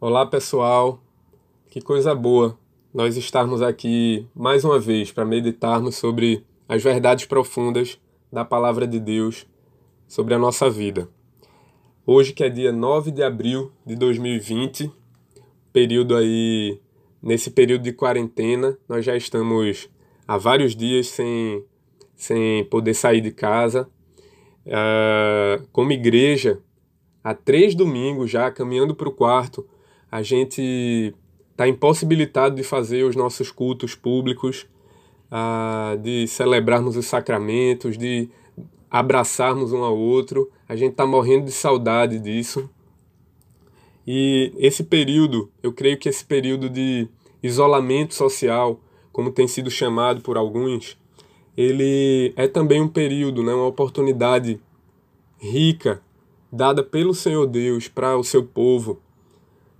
Olá pessoal, que coisa boa nós estarmos aqui mais uma vez para meditarmos sobre as verdades profundas da Palavra de Deus sobre a nossa vida. Hoje que é dia 9 de abril de 2020, período aí, nesse período de quarentena, nós já estamos há vários dias sem, sem poder sair de casa. Uh, como igreja, há três domingos já caminhando para o quarto, a gente está impossibilitado de fazer os nossos cultos públicos, uh, de celebrarmos os sacramentos, de abraçarmos um ao outro. A gente está morrendo de saudade disso. E esse período, eu creio que esse período de isolamento social, como tem sido chamado por alguns, ele é também um período, né, uma oportunidade rica dada pelo Senhor Deus para o seu povo,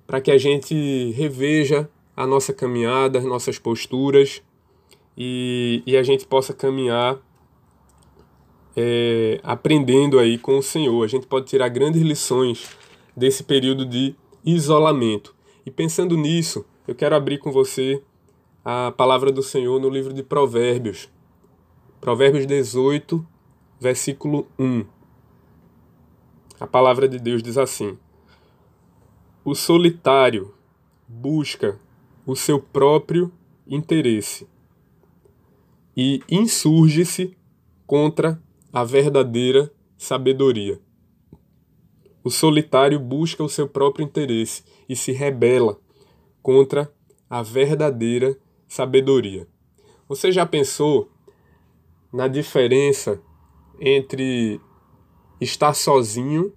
para que a gente reveja a nossa caminhada, as nossas posturas e, e a gente possa caminhar é, aprendendo aí com o Senhor. A gente pode tirar grandes lições desse período de isolamento. E pensando nisso, eu quero abrir com você a palavra do Senhor no livro de Provérbios. Provérbios 18, versículo 1. A palavra de Deus diz assim: O solitário busca o seu próprio interesse e insurge-se contra a verdadeira sabedoria. O solitário busca o seu próprio interesse e se rebela contra a verdadeira sabedoria. Você já pensou na diferença entre estar sozinho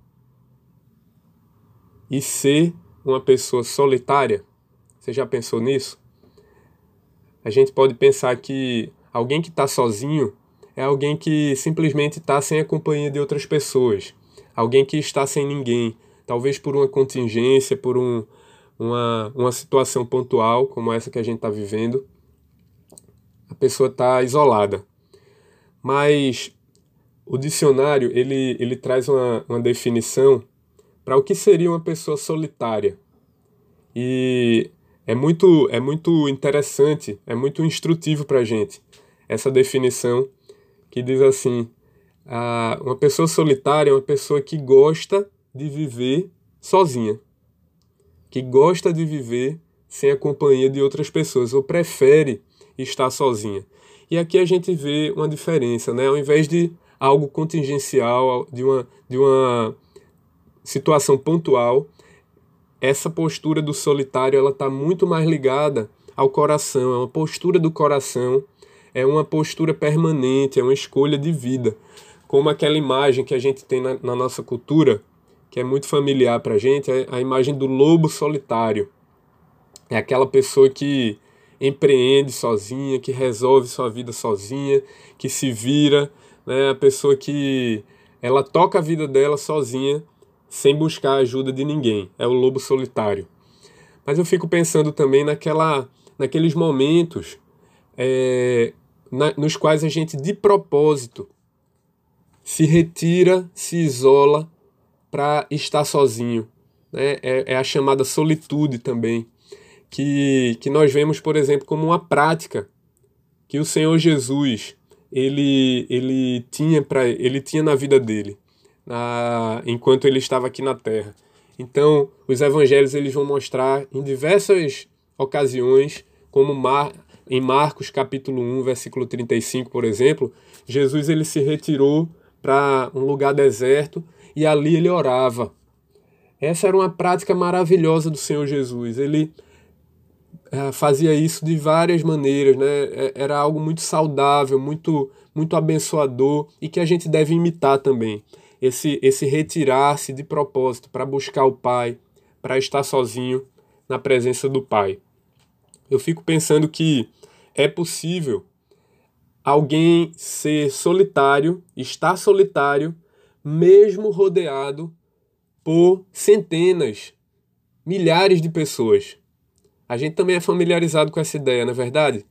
e ser uma pessoa solitária? Você já pensou nisso? A gente pode pensar que alguém que está sozinho é alguém que simplesmente está sem a companhia de outras pessoas, alguém que está sem ninguém, talvez por uma contingência, por um, uma, uma situação pontual como essa que a gente está vivendo, a pessoa está isolada. Mas o dicionário ele, ele traz uma, uma definição para o que seria uma pessoa solitária. E é muito, é muito interessante, é muito instrutivo para a gente essa definição que diz assim: ah, uma pessoa solitária é uma pessoa que gosta de viver sozinha, que gosta de viver sem a companhia de outras pessoas, ou prefere estar sozinha. E aqui a gente vê uma diferença, né? Ao invés de algo contingencial, de uma, de uma situação pontual, essa postura do solitário ela está muito mais ligada ao coração, é uma postura do coração, é uma postura permanente, é uma escolha de vida. Como aquela imagem que a gente tem na, na nossa cultura, que é muito familiar para a gente, é a imagem do lobo solitário. É aquela pessoa que empreende sozinha, que resolve sua vida sozinha, que se vira né? A pessoa que ela toca a vida dela sozinha, sem buscar a ajuda de ninguém. É o lobo solitário. Mas eu fico pensando também naquela, naqueles momentos é, na, nos quais a gente, de propósito, se retira, se isola para estar sozinho. Né? É, é a chamada solitude também, que, que nós vemos, por exemplo, como uma prática que o Senhor Jesus ele, ele tinha para ele tinha na vida dele, na, enquanto ele estava aqui na Terra. Então, os evangelhos eles vão mostrar em diversas ocasiões, como Mar, em Marcos capítulo 1, versículo 35, por exemplo, Jesus ele se retirou para um lugar deserto e ali ele orava. Essa era uma prática maravilhosa do Senhor Jesus. Ele é, fazia isso de várias maneiras, né? É, era algo muito saudável, muito, muito abençoador e que a gente deve imitar também. Esse, esse retirar-se de propósito para buscar o Pai, para estar sozinho na presença do Pai. Eu fico pensando que é possível alguém ser solitário, estar solitário, mesmo rodeado por centenas, milhares de pessoas. A gente também é familiarizado com essa ideia, na é verdade?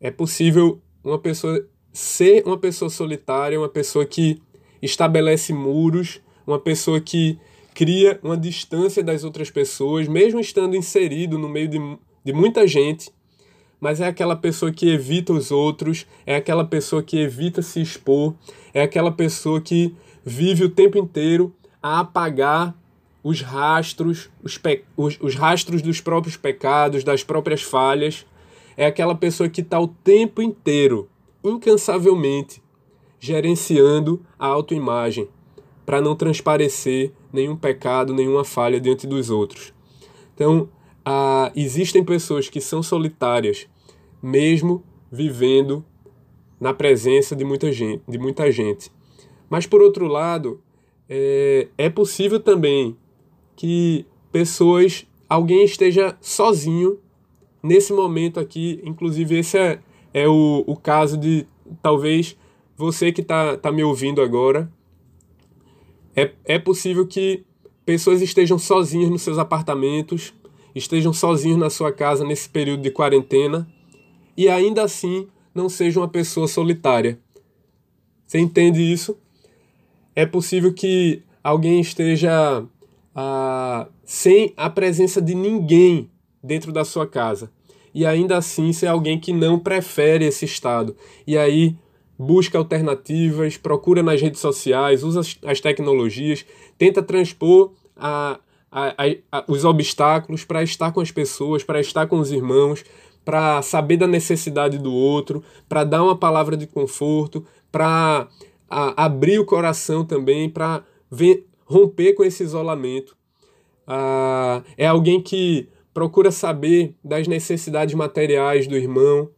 É possível uma pessoa ser uma pessoa solitária, uma pessoa que estabelece muros, uma pessoa que cria uma distância das outras pessoas, mesmo estando inserido no meio de, de muita gente, mas é aquela pessoa que evita os outros, é aquela pessoa que evita se expor, é aquela pessoa que vive o tempo inteiro a apagar os rastros, os, os, os rastros dos próprios pecados, das próprias falhas. É aquela pessoa que está o tempo inteiro, incansavelmente, gerenciando a autoimagem, para não transparecer nenhum pecado, nenhuma falha diante dos outros. Então, existem pessoas que são solitárias, mesmo vivendo na presença de muita gente. De muita gente. Mas, por outro lado, é, é possível também que pessoas, alguém esteja sozinho nesse momento aqui. Inclusive, esse é, é o, o caso de talvez você que está tá me ouvindo agora. É, é possível que pessoas estejam sozinhas nos seus apartamentos, estejam sozinhos na sua casa nesse período de quarentena e ainda assim não seja uma pessoa solitária. Você entende isso? É possível que alguém esteja ah, sem a presença de ninguém dentro da sua casa e ainda assim ser alguém que não prefere esse estado. E aí busca alternativas, procura nas redes sociais, usa as, tecnologias, tenta transpor a, a, a, os obstáculos para estar com as pessoas, para estar com os irmãos, para saber da necessidade do outro, para dar uma palavra de conforto, para abrir o coração também, para romper com esse isolamento. Ah, é alguém que procura saber das necessidades materiais do irmão,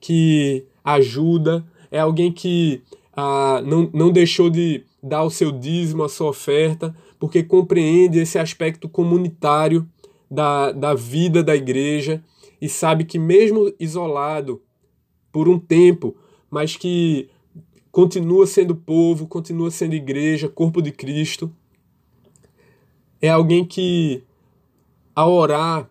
que ajuda, é alguém que ah, não, não deixou de dar o seu dízimo, a sua oferta, porque compreende esse aspecto comunitário da, da vida da igreja e sabe que, mesmo isolado por um tempo, mas que continua sendo povo, continua sendo igreja, corpo de Cristo. É alguém que, ao orar,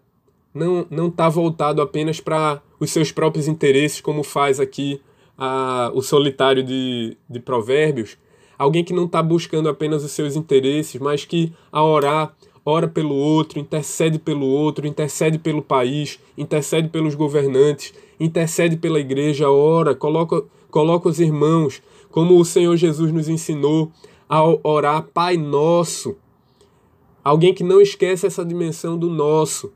não não está voltado apenas para os seus próprios interesses, como faz aqui a, o solitário de, de Provérbios. Alguém que não está buscando apenas os seus interesses, mas que, ao orar, ora pelo outro, intercede pelo outro, intercede pelo país, intercede pelos governantes, intercede pela igreja, ora, coloca, coloca os irmãos, como o Senhor Jesus nos ensinou a orar Pai Nosso. Alguém que não esquece essa dimensão do nosso,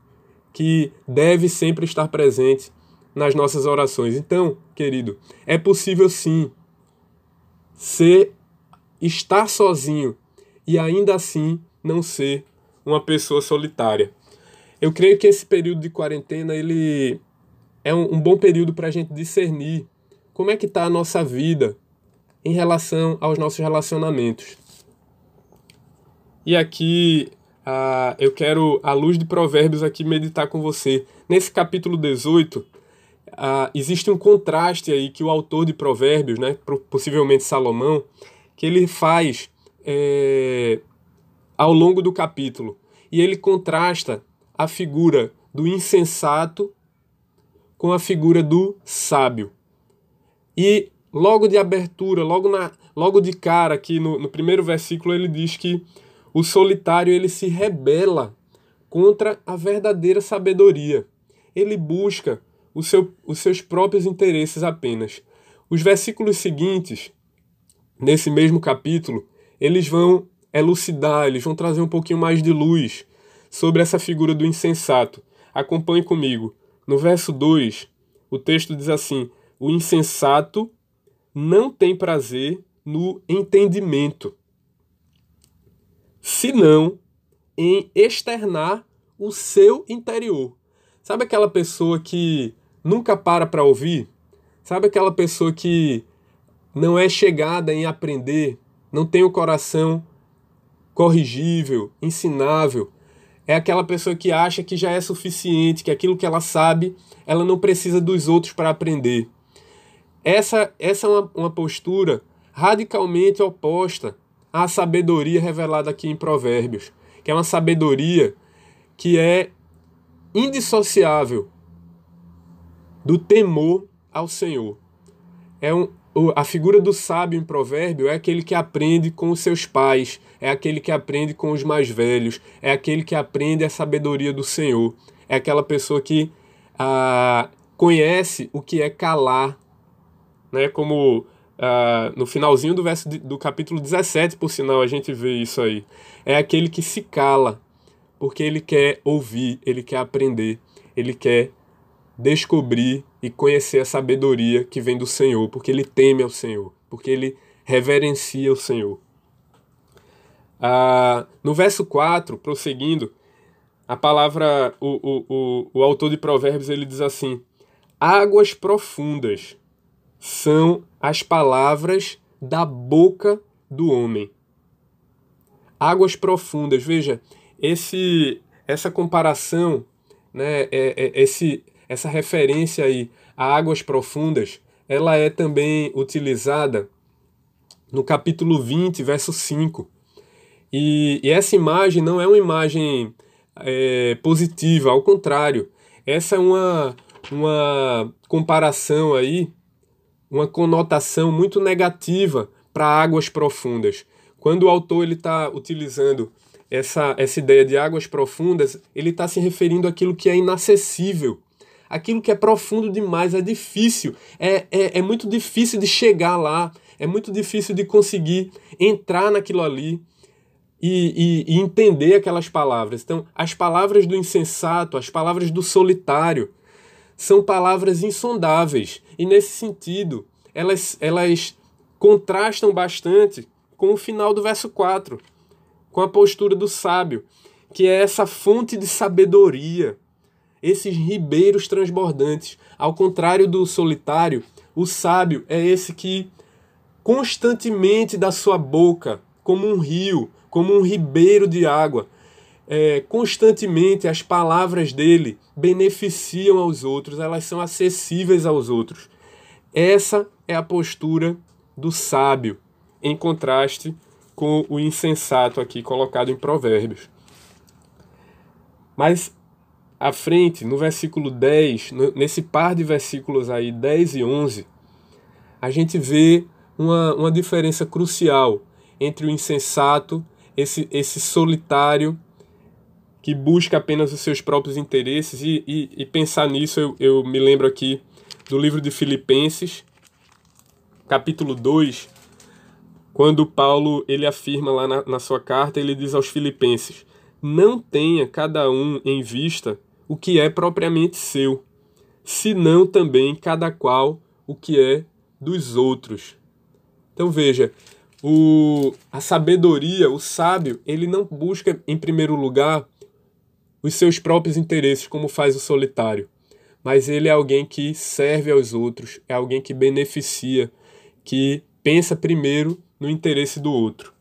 que deve sempre estar presente nas nossas orações. Então, querido, é possível sim ser estar sozinho e ainda assim não ser uma pessoa solitária. Eu creio que esse período de quarentena ele é um, um bom período para a gente discernir como é que está a nossa vida em relação aos nossos relacionamentos. E aqui uh, eu quero, à luz de Provérbios, aqui meditar com você. Nesse capítulo 18, uh, existe um contraste aí que o autor de Provérbios, né, possivelmente Salomão, que ele faz é, ao longo do capítulo. E ele contrasta a figura do insensato com a figura do sábio. E logo de abertura, logo, na, logo de cara, aqui no, no primeiro versículo, ele diz que o solitário ele se rebela contra a verdadeira sabedoria. Ele busca seu, os seus próprios interesses apenas. Os versículos seguintes, nesse mesmo capítulo, eles vão elucidar, eles vão trazer um pouquinho mais de luz sobre essa figura do insensato. Acompanhe comigo. No verso 2, o texto diz assim: O insensato não tem prazer no entendimento, senão em externar o seu interior. Sabe aquela pessoa que nunca para para ouvir? Sabe aquela pessoa que não é chegada em aprender, não tem o coração corrigível, ensinável. É aquela pessoa que acha que já é suficiente, que aquilo que ela sabe, ela não precisa dos outros para aprender. Essa, essa é uma, uma postura radicalmente oposta à sabedoria revelada aqui em Provérbios, que é uma sabedoria que é indissociável do temor ao Senhor. É, um, a figura do sábio em provérbio é aquele que aprende com os seus pais, é aquele que aprende com os mais velhos, é aquele que aprende a sabedoria do Senhor, é aquela pessoa que ah, conhece o que é calar, né? Como ah, no finalzinho do verso de, do capítulo 17, por sinal, a gente vê isso aí. É aquele que se cala, porque ele quer ouvir, ele quer aprender, ele quer descobrir e conhecer a sabedoria que vem do Senhor, porque ele teme ao Senhor, porque ele reverencia o Senhor. Ah, no verso 4, prosseguindo, a palavra, o, o, o, o autor de Provérbios, ele diz assim: Águas profundas são as palavras da boca do homem. Águas profundas, veja, esse, essa comparação, né, é, é, esse, essa referência aí a águas profundas, ela é também utilizada no capítulo 20, verso 5. E, e essa imagem não é uma imagem é, positiva, ao contrário, essa é uma, uma comparação aí, uma conotação muito negativa para águas profundas. Quando o autor está utilizando essa, essa ideia de águas profundas, ele está se referindo àquilo que é inacessível, aquilo que é profundo demais, é difícil, é, é, é muito difícil de chegar lá, é muito difícil de conseguir entrar naquilo ali e, e, e entender aquelas palavras. Então, as palavras do insensato, as palavras do solitário, são palavras insondáveis. E nesse sentido, elas, elas contrastam bastante com o final do verso 4, com a postura do sábio, que é essa fonte de sabedoria, esses ribeiros transbordantes. Ao contrário do solitário, o sábio é esse que constantemente da sua boca, como um rio, como um ribeiro de água, é, constantemente as palavras dele beneficiam aos outros, elas são acessíveis aos outros. Essa é a postura do sábio, em contraste com o insensato aqui colocado em Provérbios. Mas à frente, no versículo 10, nesse par de versículos aí, 10 e 11, a gente vê uma, uma diferença crucial entre o insensato, esse, esse solitário que busca apenas os seus próprios interesses, e, e, e pensar nisso eu, eu me lembro aqui do livro de Filipenses, capítulo 2, quando Paulo ele afirma lá na, na sua carta, ele diz aos filipenses, não tenha cada um em vista o que é propriamente seu, senão também cada qual o que é dos outros. Então veja, o, a sabedoria, o sábio, ele não busca em primeiro lugar os seus próprios interesses, como faz o solitário, mas ele é alguém que serve aos outros, é alguém que beneficia, que pensa primeiro no interesse do outro.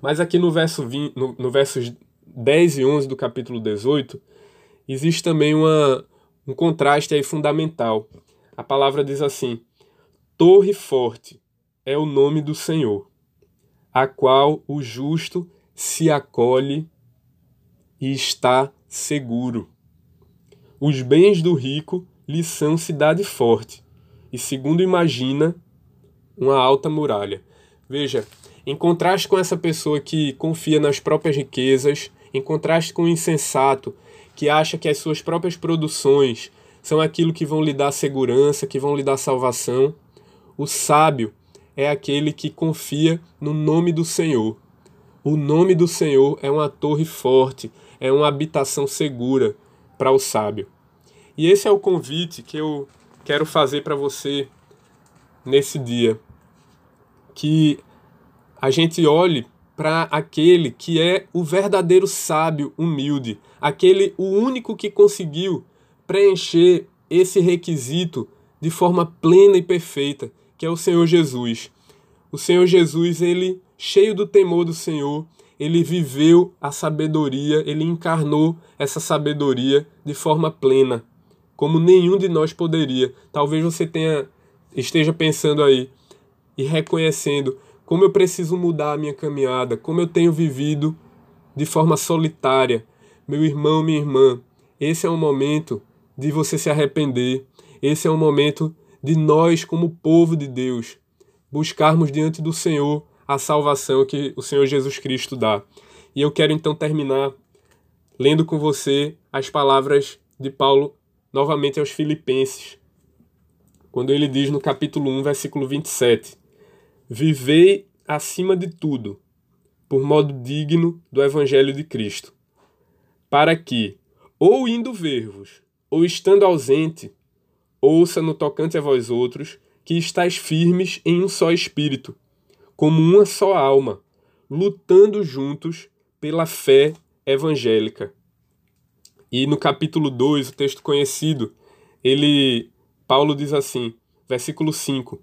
Mas aqui no verso 20, no, no versos 10 e 11 do capítulo 18, existe também uma, um contraste aí fundamental. A palavra diz assim: Torre forte é o nome do Senhor, a qual o justo se acolhe e está seguro. Os bens do rico lhe são cidade forte, e segundo imagina, uma alta muralha. Veja, em contraste com essa pessoa que confia nas próprias riquezas, em contraste com o insensato que acha que as suas próprias produções são aquilo que vão lhe dar segurança, que vão lhe dar salvação. O sábio é aquele que confia no nome do Senhor. O nome do Senhor é uma torre forte, é uma habitação segura para o sábio. E esse é o convite que eu quero fazer para você nesse dia. Que a gente olhe para aquele que é o verdadeiro sábio humilde, aquele o único que conseguiu preencher esse requisito de forma plena e perfeita, que é o Senhor Jesus. O Senhor Jesus, ele cheio do temor do Senhor, ele viveu a sabedoria, ele encarnou essa sabedoria de forma plena, como nenhum de nós poderia. Talvez você tenha esteja pensando aí e reconhecendo como eu preciso mudar a minha caminhada, como eu tenho vivido de forma solitária. Meu irmão, minha irmã, esse é o momento de você se arrepender, esse é o momento de nós, como povo de Deus, buscarmos diante do Senhor a salvação que o Senhor Jesus Cristo dá. E eu quero então terminar lendo com você as palavras de Paulo novamente aos Filipenses, quando ele diz no capítulo 1, versículo 27: Vivei acima de tudo, por modo digno do Evangelho de Cristo, para que, ou indo ver-vos, ou estando ausente, ouça no tocante a vós outros que estáis firmes em um só espírito, como uma só alma, lutando juntos pela fé evangélica. E no capítulo 2, o texto conhecido, ele Paulo diz assim, versículo 5: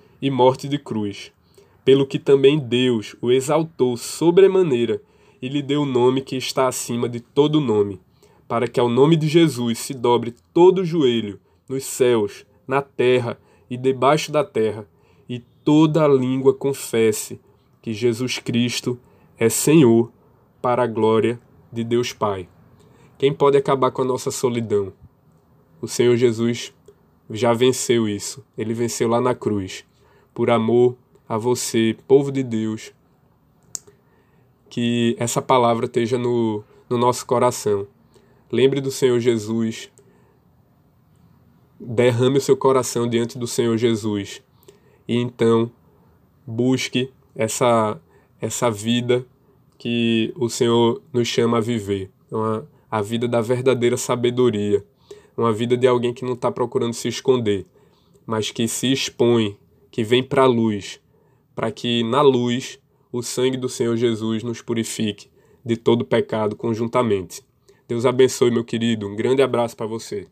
e morte de cruz. Pelo que também Deus o exaltou sobremaneira e lhe deu o nome que está acima de todo nome, para que ao nome de Jesus se dobre todo o joelho, nos céus, na terra e debaixo da terra, e toda língua confesse que Jesus Cristo é Senhor, para a glória de Deus Pai. Quem pode acabar com a nossa solidão? O Senhor Jesus já venceu isso. Ele venceu lá na cruz. Por amor a você, povo de Deus, que essa palavra esteja no, no nosso coração. Lembre do Senhor Jesus. Derrame o seu coração diante do Senhor Jesus. E então busque essa, essa vida que o Senhor nos chama a viver. Uma, a vida da verdadeira sabedoria uma vida de alguém que não está procurando se esconder, mas que se expõe, que vem para a luz, para que na luz o sangue do Senhor Jesus nos purifique de todo pecado conjuntamente. Deus abençoe, meu querido. Um grande abraço para você.